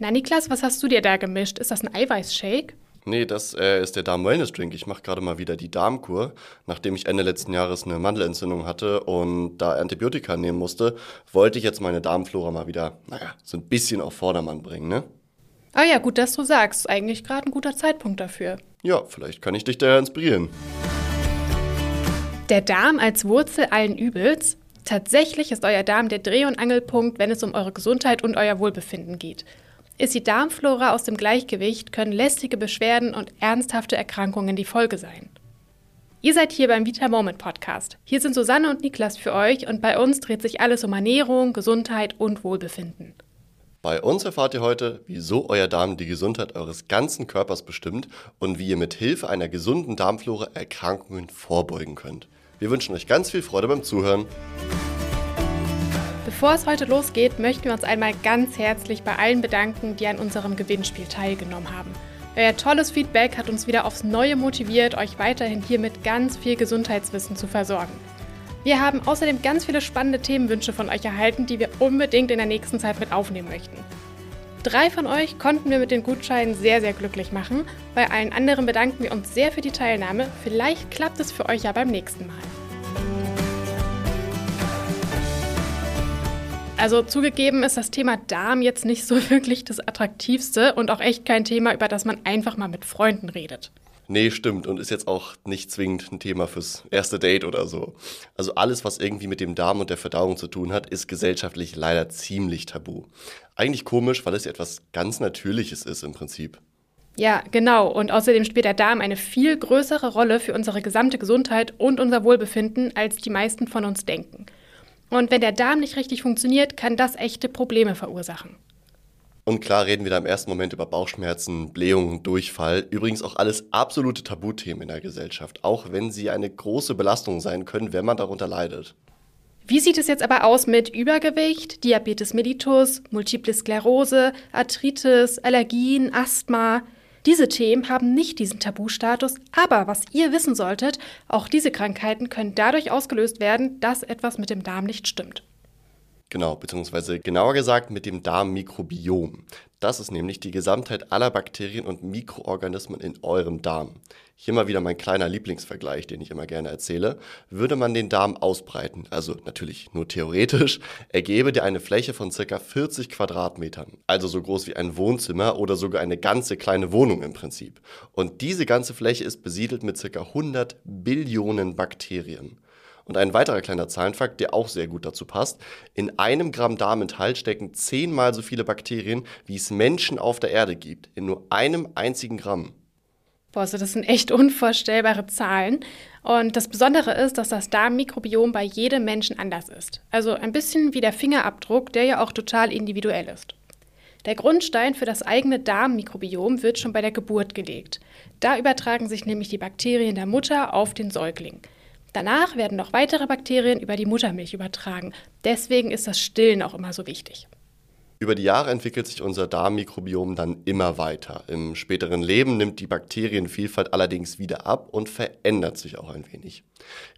Na Niklas, was hast du dir da gemischt? Ist das ein Eiweißshake? Nee, das äh, ist der Darm-Wellness-Drink. Ich mache gerade mal wieder die Darmkur, nachdem ich Ende letzten Jahres eine Mandelentzündung hatte und da Antibiotika nehmen musste, wollte ich jetzt meine Darmflora mal wieder, naja, so ein bisschen auf Vordermann bringen, ne? Ah ja, gut, dass du sagst. Eigentlich gerade ein guter Zeitpunkt dafür. Ja, vielleicht kann ich dich da inspirieren. Der Darm als Wurzel allen Übels? Tatsächlich ist euer Darm der Dreh- und Angelpunkt, wenn es um eure Gesundheit und euer Wohlbefinden geht. Ist die Darmflora aus dem Gleichgewicht, können lästige Beschwerden und ernsthafte Erkrankungen die Folge sein. Ihr seid hier beim Vita Moment Podcast. Hier sind Susanne und Niklas für euch und bei uns dreht sich alles um Ernährung, Gesundheit und Wohlbefinden. Bei uns erfahrt ihr heute, wieso euer Darm die Gesundheit eures ganzen Körpers bestimmt und wie ihr mit Hilfe einer gesunden Darmflora Erkrankungen vorbeugen könnt. Wir wünschen euch ganz viel Freude beim Zuhören. Bevor es heute losgeht, möchten wir uns einmal ganz herzlich bei allen bedanken, die an unserem Gewinnspiel teilgenommen haben. Euer tolles Feedback hat uns wieder aufs Neue motiviert, euch weiterhin hier mit ganz viel Gesundheitswissen zu versorgen. Wir haben außerdem ganz viele spannende Themenwünsche von euch erhalten, die wir unbedingt in der nächsten Zeit mit aufnehmen möchten. Drei von euch konnten wir mit den Gutscheinen sehr, sehr glücklich machen. Bei allen anderen bedanken wir uns sehr für die Teilnahme. Vielleicht klappt es für euch ja beim nächsten Mal. Also zugegeben ist das Thema Darm jetzt nicht so wirklich das Attraktivste und auch echt kein Thema, über das man einfach mal mit Freunden redet. Nee, stimmt. Und ist jetzt auch nicht zwingend ein Thema fürs erste Date oder so. Also alles, was irgendwie mit dem Darm und der Verdauung zu tun hat, ist gesellschaftlich leider ziemlich tabu. Eigentlich komisch, weil es ja etwas ganz Natürliches ist im Prinzip. Ja, genau. Und außerdem spielt der Darm eine viel größere Rolle für unsere gesamte Gesundheit und unser Wohlbefinden, als die meisten von uns denken. Und wenn der Darm nicht richtig funktioniert, kann das echte Probleme verursachen. Und klar reden wir da im ersten Moment über Bauchschmerzen, Blähungen, Durchfall. Übrigens auch alles absolute Tabuthemen in der Gesellschaft, auch wenn sie eine große Belastung sein können, wenn man darunter leidet. Wie sieht es jetzt aber aus mit Übergewicht, Diabetes mellitus, Multiple Sklerose, Arthritis, Allergien, Asthma? Diese Themen haben nicht diesen Tabustatus, aber was ihr wissen solltet, auch diese Krankheiten können dadurch ausgelöst werden, dass etwas mit dem Darm nicht stimmt. Genau, beziehungsweise genauer gesagt mit dem Darmmikrobiom. Das ist nämlich die Gesamtheit aller Bakterien und Mikroorganismen in eurem Darm. Hier mal wieder mein kleiner Lieblingsvergleich, den ich immer gerne erzähle. Würde man den Darm ausbreiten, also natürlich nur theoretisch, ergebe der eine Fläche von circa 40 Quadratmetern. Also so groß wie ein Wohnzimmer oder sogar eine ganze kleine Wohnung im Prinzip. Und diese ganze Fläche ist besiedelt mit circa 100 Billionen Bakterien. Und ein weiterer kleiner Zahlenfakt, der auch sehr gut dazu passt. In einem Gramm Darminhalt stecken zehnmal so viele Bakterien, wie es Menschen auf der Erde gibt. In nur einem einzigen Gramm. Boah, also das sind echt unvorstellbare Zahlen. Und das Besondere ist, dass das Darmmikrobiom bei jedem Menschen anders ist. Also ein bisschen wie der Fingerabdruck, der ja auch total individuell ist. Der Grundstein für das eigene Darmmikrobiom wird schon bei der Geburt gelegt. Da übertragen sich nämlich die Bakterien der Mutter auf den Säugling. Danach werden noch weitere Bakterien über die Muttermilch übertragen. Deswegen ist das Stillen auch immer so wichtig. Über die Jahre entwickelt sich unser Darmmikrobiom dann immer weiter. Im späteren Leben nimmt die Bakterienvielfalt allerdings wieder ab und verändert sich auch ein wenig.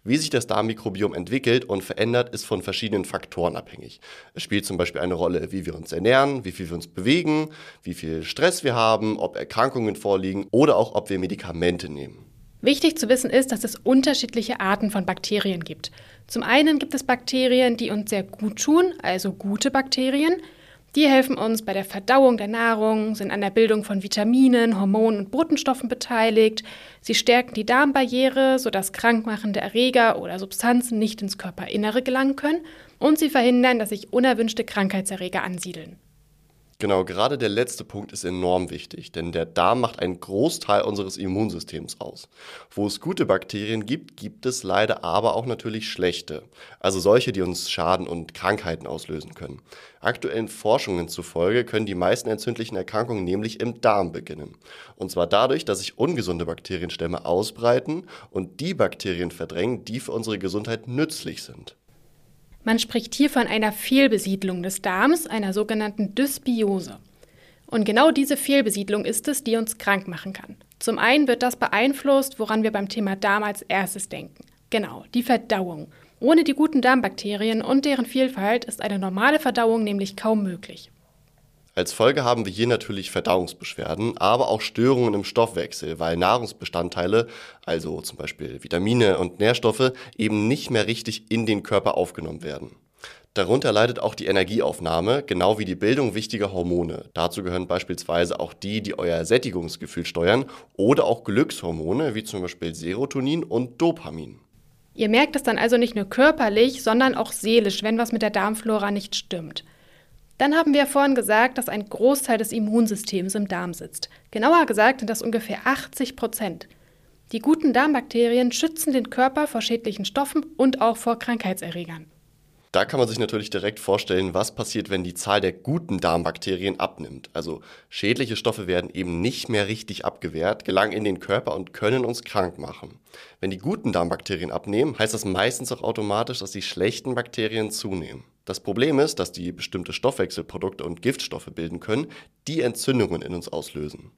Wie sich das Darmmikrobiom entwickelt und verändert, ist von verschiedenen Faktoren abhängig. Es spielt zum Beispiel eine Rolle, wie wir uns ernähren, wie viel wir uns bewegen, wie viel Stress wir haben, ob Erkrankungen vorliegen oder auch ob wir Medikamente nehmen. Wichtig zu wissen ist, dass es unterschiedliche Arten von Bakterien gibt. Zum einen gibt es Bakterien, die uns sehr gut tun, also gute Bakterien. Die helfen uns bei der Verdauung der Nahrung, sind an der Bildung von Vitaminen, Hormonen und Botenstoffen beteiligt. Sie stärken die Darmbarriere, sodass krankmachende Erreger oder Substanzen nicht ins Körperinnere gelangen können. Und sie verhindern, dass sich unerwünschte Krankheitserreger ansiedeln. Genau, gerade der letzte Punkt ist enorm wichtig, denn der Darm macht einen Großteil unseres Immunsystems aus. Wo es gute Bakterien gibt, gibt es leider aber auch natürlich schlechte, also solche, die uns Schaden und Krankheiten auslösen können. Aktuellen Forschungen zufolge können die meisten entzündlichen Erkrankungen nämlich im Darm beginnen. Und zwar dadurch, dass sich ungesunde Bakterienstämme ausbreiten und die Bakterien verdrängen, die für unsere Gesundheit nützlich sind. Man spricht hier von einer Fehlbesiedlung des Darms, einer sogenannten Dysbiose. Und genau diese Fehlbesiedlung ist es, die uns krank machen kann. Zum einen wird das beeinflusst, woran wir beim Thema Darm als erstes denken. Genau, die Verdauung. Ohne die guten Darmbakterien und deren Vielfalt ist eine normale Verdauung nämlich kaum möglich. Als Folge haben wir hier natürlich Verdauungsbeschwerden, aber auch Störungen im Stoffwechsel, weil Nahrungsbestandteile, also zum Beispiel Vitamine und Nährstoffe, eben nicht mehr richtig in den Körper aufgenommen werden. Darunter leidet auch die Energieaufnahme, genau wie die Bildung wichtiger Hormone. Dazu gehören beispielsweise auch die, die euer Sättigungsgefühl steuern oder auch Glückshormone wie zum Beispiel Serotonin und Dopamin. Ihr merkt es dann also nicht nur körperlich, sondern auch seelisch, wenn was mit der Darmflora nicht stimmt. Dann haben wir vorhin gesagt, dass ein Großteil des Immunsystems im Darm sitzt. Genauer gesagt sind das ungefähr 80 Prozent. Die guten Darmbakterien schützen den Körper vor schädlichen Stoffen und auch vor Krankheitserregern. Da kann man sich natürlich direkt vorstellen, was passiert, wenn die Zahl der guten Darmbakterien abnimmt. Also schädliche Stoffe werden eben nicht mehr richtig abgewehrt, gelangen in den Körper und können uns krank machen. Wenn die guten Darmbakterien abnehmen, heißt das meistens auch automatisch, dass die schlechten Bakterien zunehmen. Das Problem ist, dass die bestimmte Stoffwechselprodukte und Giftstoffe bilden können, die Entzündungen in uns auslösen.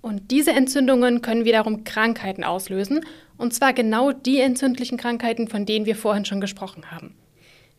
Und diese Entzündungen können wiederum Krankheiten auslösen, und zwar genau die entzündlichen Krankheiten, von denen wir vorhin schon gesprochen haben.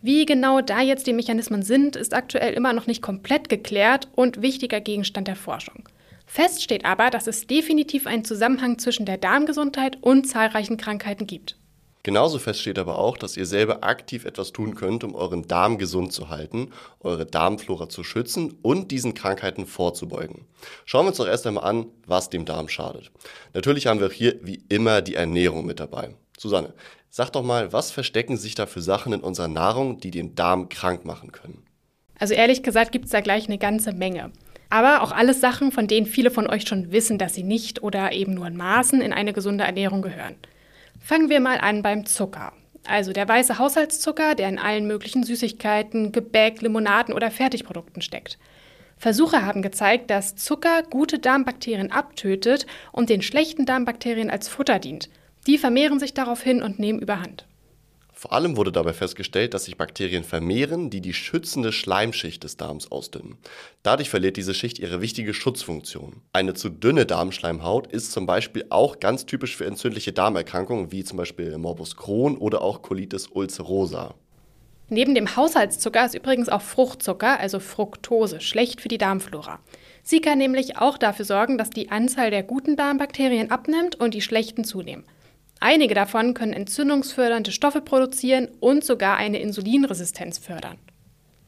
Wie genau da jetzt die Mechanismen sind, ist aktuell immer noch nicht komplett geklärt und wichtiger Gegenstand der Forschung. Fest steht aber, dass es definitiv einen Zusammenhang zwischen der Darmgesundheit und zahlreichen Krankheiten gibt. Genauso fest steht aber auch, dass ihr selber aktiv etwas tun könnt, um euren Darm gesund zu halten, eure Darmflora zu schützen und diesen Krankheiten vorzubeugen. Schauen wir uns doch erst einmal an, was dem Darm schadet. Natürlich haben wir auch hier wie immer die Ernährung mit dabei. Susanne, sag doch mal, was verstecken sich da für Sachen in unserer Nahrung, die den Darm krank machen können? Also ehrlich gesagt gibt es da gleich eine ganze Menge. Aber auch alles Sachen, von denen viele von euch schon wissen, dass sie nicht oder eben nur in Maßen in eine gesunde Ernährung gehören. Fangen wir mal an beim Zucker. Also der weiße Haushaltszucker, der in allen möglichen Süßigkeiten, Gebäck, Limonaden oder Fertigprodukten steckt. Versuche haben gezeigt, dass Zucker gute Darmbakterien abtötet und den schlechten Darmbakterien als Futter dient. Die vermehren sich daraufhin und nehmen überhand. Vor allem wurde dabei festgestellt, dass sich Bakterien vermehren, die die schützende Schleimschicht des Darms ausdünnen. Dadurch verliert diese Schicht ihre wichtige Schutzfunktion. Eine zu dünne Darmschleimhaut ist zum Beispiel auch ganz typisch für entzündliche Darmerkrankungen wie zum Beispiel Morbus Crohn oder auch Colitis ulcerosa. Neben dem Haushaltszucker ist übrigens auch Fruchtzucker, also Fructose, schlecht für die Darmflora. Sie kann nämlich auch dafür sorgen, dass die Anzahl der guten Darmbakterien abnimmt und die schlechten zunehmen. Einige davon können entzündungsfördernde Stoffe produzieren und sogar eine Insulinresistenz fördern.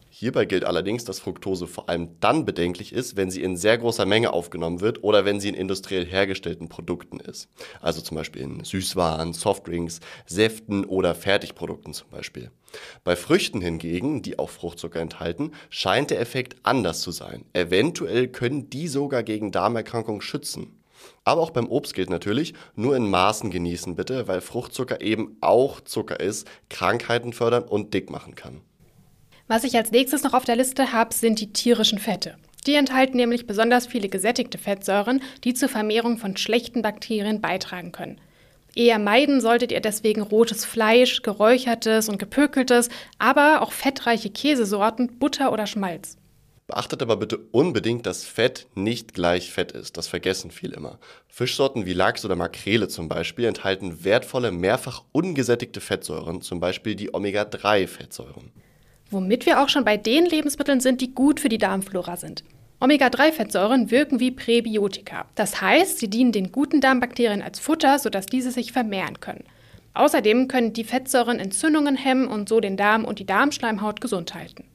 Hierbei gilt allerdings, dass Fructose vor allem dann bedenklich ist, wenn sie in sehr großer Menge aufgenommen wird oder wenn sie in industriell hergestellten Produkten ist. Also zum Beispiel in Süßwaren, Softdrinks, Säften oder Fertigprodukten zum Beispiel. Bei Früchten hingegen, die auch Fruchtzucker enthalten, scheint der Effekt anders zu sein. Eventuell können die sogar gegen Darmerkrankungen schützen. Aber auch beim Obst gilt natürlich, nur in Maßen genießen bitte, weil Fruchtzucker eben auch Zucker ist, Krankheiten fördern und dick machen kann. Was ich als nächstes noch auf der Liste habe, sind die tierischen Fette. Die enthalten nämlich besonders viele gesättigte Fettsäuren, die zur Vermehrung von schlechten Bakterien beitragen können. Eher meiden solltet ihr deswegen rotes Fleisch, geräuchertes und gepökeltes, aber auch fettreiche Käsesorten, Butter oder Schmalz. Beachtet aber bitte unbedingt, dass Fett nicht gleich Fett ist. Das vergessen viele immer. Fischsorten wie Lachs oder Makrele zum Beispiel enthalten wertvolle, mehrfach ungesättigte Fettsäuren, zum Beispiel die Omega-3-Fettsäuren. Womit wir auch schon bei den Lebensmitteln sind, die gut für die Darmflora sind. Omega-3-Fettsäuren wirken wie Präbiotika. Das heißt, sie dienen den guten Darmbakterien als Futter, sodass diese sich vermehren können. Außerdem können die Fettsäuren Entzündungen hemmen und so den Darm und die Darmschleimhaut gesund halten.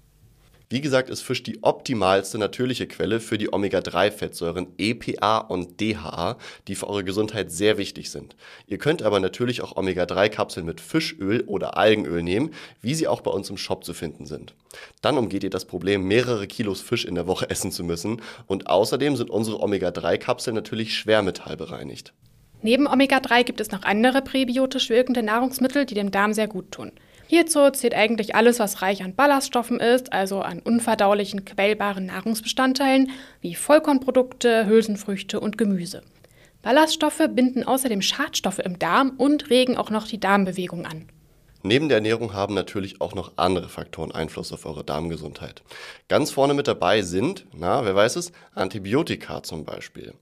Wie gesagt, ist Fisch die optimalste natürliche Quelle für die Omega-3-Fettsäuren EPA und DHA, die für eure Gesundheit sehr wichtig sind. Ihr könnt aber natürlich auch Omega-3-Kapseln mit Fischöl oder Algenöl nehmen, wie sie auch bei uns im Shop zu finden sind. Dann umgeht ihr das Problem, mehrere Kilos Fisch in der Woche essen zu müssen und außerdem sind unsere Omega-3-Kapseln natürlich schwermetallbereinigt. Neben Omega-3 gibt es noch andere präbiotisch wirkende Nahrungsmittel, die dem Darm sehr gut tun. Hierzu zählt eigentlich alles, was reich an Ballaststoffen ist, also an unverdaulichen, quellbaren Nahrungsbestandteilen wie Vollkornprodukte, Hülsenfrüchte und Gemüse. Ballaststoffe binden außerdem Schadstoffe im Darm und regen auch noch die Darmbewegung an. Neben der Ernährung haben natürlich auch noch andere Faktoren Einfluss auf eure Darmgesundheit. Ganz vorne mit dabei sind, na, wer weiß es, Antibiotika zum Beispiel.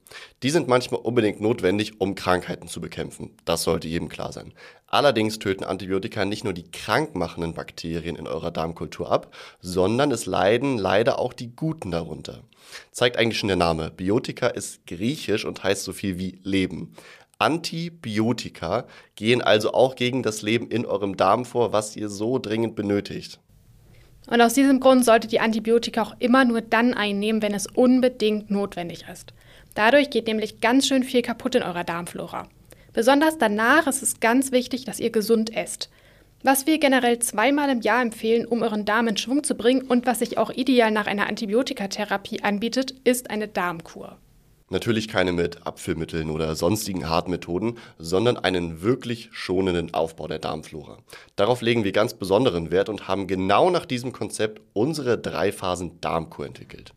Die sind manchmal unbedingt notwendig, um Krankheiten zu bekämpfen. Das sollte jedem klar sein. Allerdings töten Antibiotika nicht nur die krankmachenden Bakterien in eurer Darmkultur ab, sondern es leiden leider auch die guten darunter. Zeigt eigentlich schon der Name. Biotika ist griechisch und heißt so viel wie Leben. Antibiotika gehen also auch gegen das Leben in eurem Darm vor, was ihr so dringend benötigt. Und aus diesem Grund solltet ihr Antibiotika auch immer nur dann einnehmen, wenn es unbedingt notwendig ist. Dadurch geht nämlich ganz schön viel kaputt in eurer Darmflora. Besonders danach ist es ganz wichtig, dass ihr gesund esst. Was wir generell zweimal im Jahr empfehlen, um euren Darm in Schwung zu bringen und was sich auch ideal nach einer Antibiotikatherapie anbietet, ist eine Darmkur. Natürlich keine mit Abfüllmitteln oder sonstigen Hartmethoden, sondern einen wirklich schonenden Aufbau der Darmflora. Darauf legen wir ganz besonderen Wert und haben genau nach diesem Konzept unsere drei Phasen Darmkur entwickelt.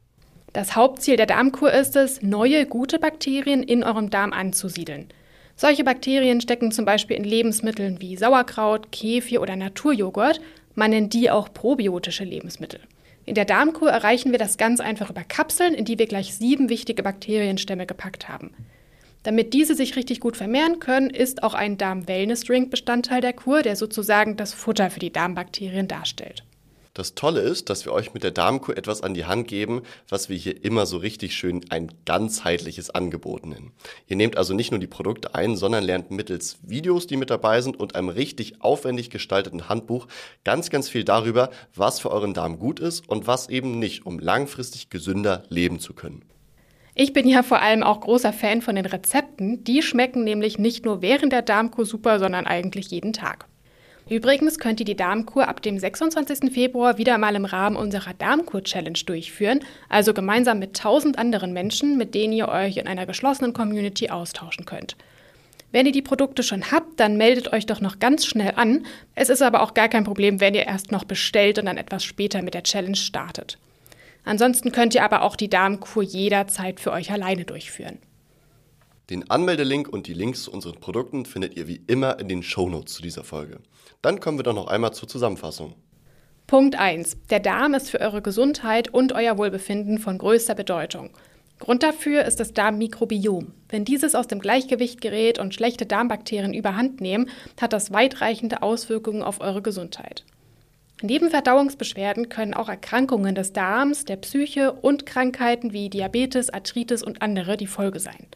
Das Hauptziel der Darmkur ist es, neue gute Bakterien in eurem Darm anzusiedeln. Solche Bakterien stecken zum Beispiel in Lebensmitteln wie Sauerkraut, Kefir oder Naturjoghurt. Man nennt die auch probiotische Lebensmittel. In der Darmkur erreichen wir das ganz einfach über Kapseln, in die wir gleich sieben wichtige Bakterienstämme gepackt haben. Damit diese sich richtig gut vermehren können, ist auch ein Darm-Wellness-Drink Bestandteil der Kur, der sozusagen das Futter für die Darmbakterien darstellt. Das Tolle ist, dass wir euch mit der Darmkur etwas an die Hand geben, was wir hier immer so richtig schön ein ganzheitliches Angebot nennen. Ihr nehmt also nicht nur die Produkte ein, sondern lernt mittels Videos, die mit dabei sind und einem richtig aufwendig gestalteten Handbuch ganz, ganz viel darüber, was für euren Darm gut ist und was eben nicht, um langfristig gesünder leben zu können. Ich bin ja vor allem auch großer Fan von den Rezepten. Die schmecken nämlich nicht nur während der Darmkur super, sondern eigentlich jeden Tag. Übrigens könnt ihr die Darmkur ab dem 26. Februar wieder mal im Rahmen unserer Darmkur-Challenge durchführen, also gemeinsam mit 1000 anderen Menschen, mit denen ihr euch in einer geschlossenen Community austauschen könnt. Wenn ihr die Produkte schon habt, dann meldet euch doch noch ganz schnell an. Es ist aber auch gar kein Problem, wenn ihr erst noch bestellt und dann etwas später mit der Challenge startet. Ansonsten könnt ihr aber auch die Darmkur jederzeit für euch alleine durchführen. Den Anmeldelink und die Links zu unseren Produkten findet ihr wie immer in den Shownotes zu dieser Folge. Dann kommen wir doch noch einmal zur Zusammenfassung. Punkt 1. Der Darm ist für eure Gesundheit und euer Wohlbefinden von größter Bedeutung. Grund dafür ist das Darmmikrobiom. Wenn dieses aus dem Gleichgewicht gerät und schlechte Darmbakterien überhand nehmen, hat das weitreichende Auswirkungen auf eure Gesundheit. Neben Verdauungsbeschwerden können auch Erkrankungen des Darms, der Psyche und Krankheiten wie Diabetes, Arthritis und andere die Folge sein.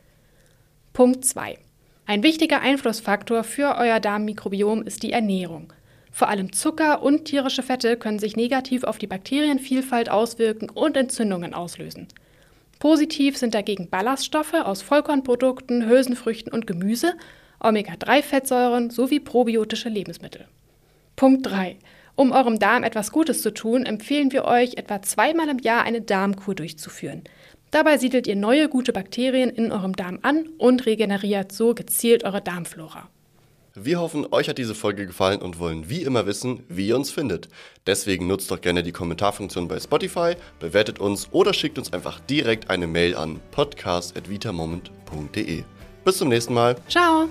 Punkt 2. Ein wichtiger Einflussfaktor für euer Darmmikrobiom ist die Ernährung. Vor allem Zucker und tierische Fette können sich negativ auf die Bakterienvielfalt auswirken und Entzündungen auslösen. Positiv sind dagegen Ballaststoffe aus Vollkornprodukten, Hülsenfrüchten und Gemüse, Omega-3-Fettsäuren sowie probiotische Lebensmittel. Punkt 3. Um eurem Darm etwas Gutes zu tun, empfehlen wir euch, etwa zweimal im Jahr eine Darmkur durchzuführen. Dabei siedelt ihr neue gute Bakterien in eurem Darm an und regeneriert so gezielt eure Darmflora. Wir hoffen, euch hat diese Folge gefallen und wollen wie immer wissen, wie ihr uns findet. Deswegen nutzt doch gerne die Kommentarfunktion bei Spotify, bewertet uns oder schickt uns einfach direkt eine Mail an podcast.vitamoment.de. Bis zum nächsten Mal. Ciao!